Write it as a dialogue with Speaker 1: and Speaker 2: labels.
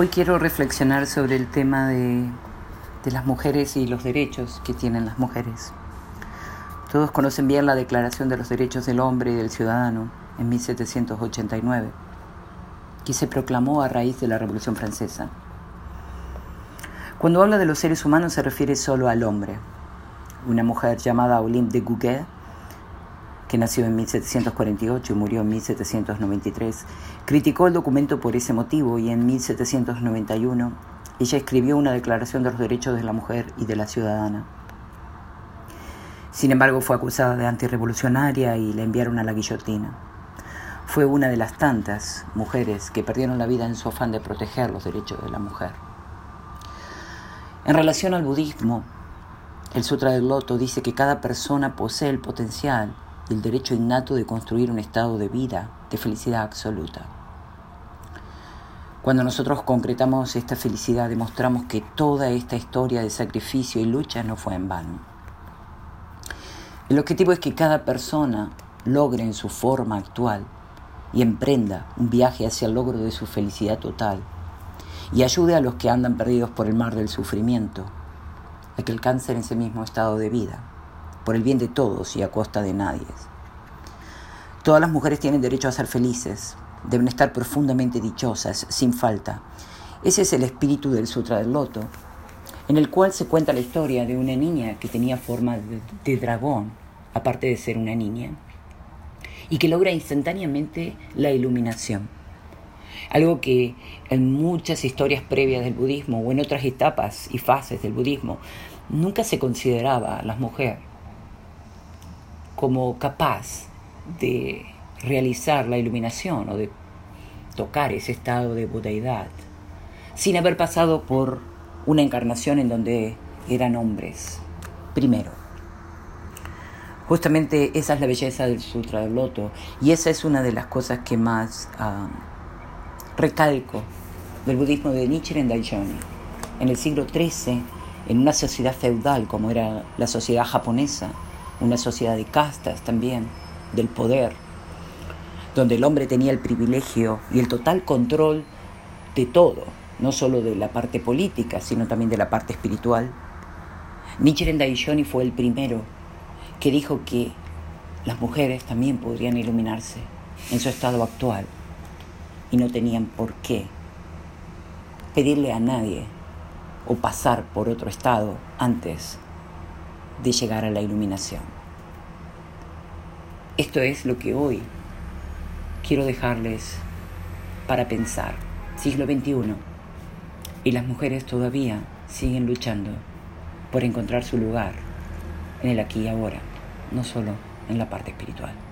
Speaker 1: Hoy quiero reflexionar sobre el tema de, las mujeres y los derechos que tienen las mujeres. Todos conocen bien la Declaración de los Derechos del Hombre y del Ciudadano en 1789, que se proclamó a raíz de la Revolución Francesa. Cuando habla de los seres humanos se refiere solo al hombre. Una mujer llamada Olympe de Gouguet que nació en 1748 y murió en 1793, criticó el documento por ese motivo y en 1791 ella escribió una declaración de los derechos de la mujer y de la ciudadana. Sin embargo, fue acusada de antirrevolucionaria y la enviaron a la guillotina. Fue una de las tantas mujeres que perdieron la vida en su afán de proteger los derechos de la mujer. En relación al budismo, el Sutra del Loto dice que cada persona posee el potencial y el derecho innato de construir un estado de vida, de felicidad absoluta. Cuando nosotros concretamos esta felicidad, demostramos que toda esta historia de sacrificio y lucha no fue en vano. El objetivo es que cada persona logre en su forma actual y emprenda un viaje hacia el logro de su felicidad total y ayude a los que andan perdidos por el mar del sufrimiento a que alcancen ese mismo estado de vida por el bien de todos y a costa de nadie. Todas las mujeres tienen derecho a ser felices, deben estar profundamente dichosas, sin falta. Ese es el espíritu del Sutra del Loto, en el cual se cuenta la historia de una niña que tenía forma de, de dragón, aparte de ser una niña, y que logra instantáneamente la iluminación. Algo que en muchas historias previas del budismo o en otras etapas y fases del budismo nunca se consideraba a las mujeres como capaz de realizar la iluminación o de tocar ese estado de budeidad sin haber pasado por una encarnación en donde eran hombres. Primero, justamente esa es la belleza del Sutra del Loto y esa es una de las cosas que más uh, recalco del budismo de Nichiren Daishonin. En el siglo XIII, en una sociedad feudal como era la sociedad japonesa, una sociedad de castas también, del poder, donde el hombre tenía el privilegio y el total control de todo, no solo de la parte política, sino también de la parte espiritual. Nichiren Daishonin fue el primero que dijo que las mujeres también podrían iluminarse en su estado actual y no tenían por qué pedirle a nadie o pasar por otro estado antes de llegar a la iluminación. Esto es lo que hoy quiero dejarles para pensar. Siglo XXI. Y las mujeres todavía siguen luchando por encontrar su lugar en el aquí y ahora, no solo en la parte espiritual.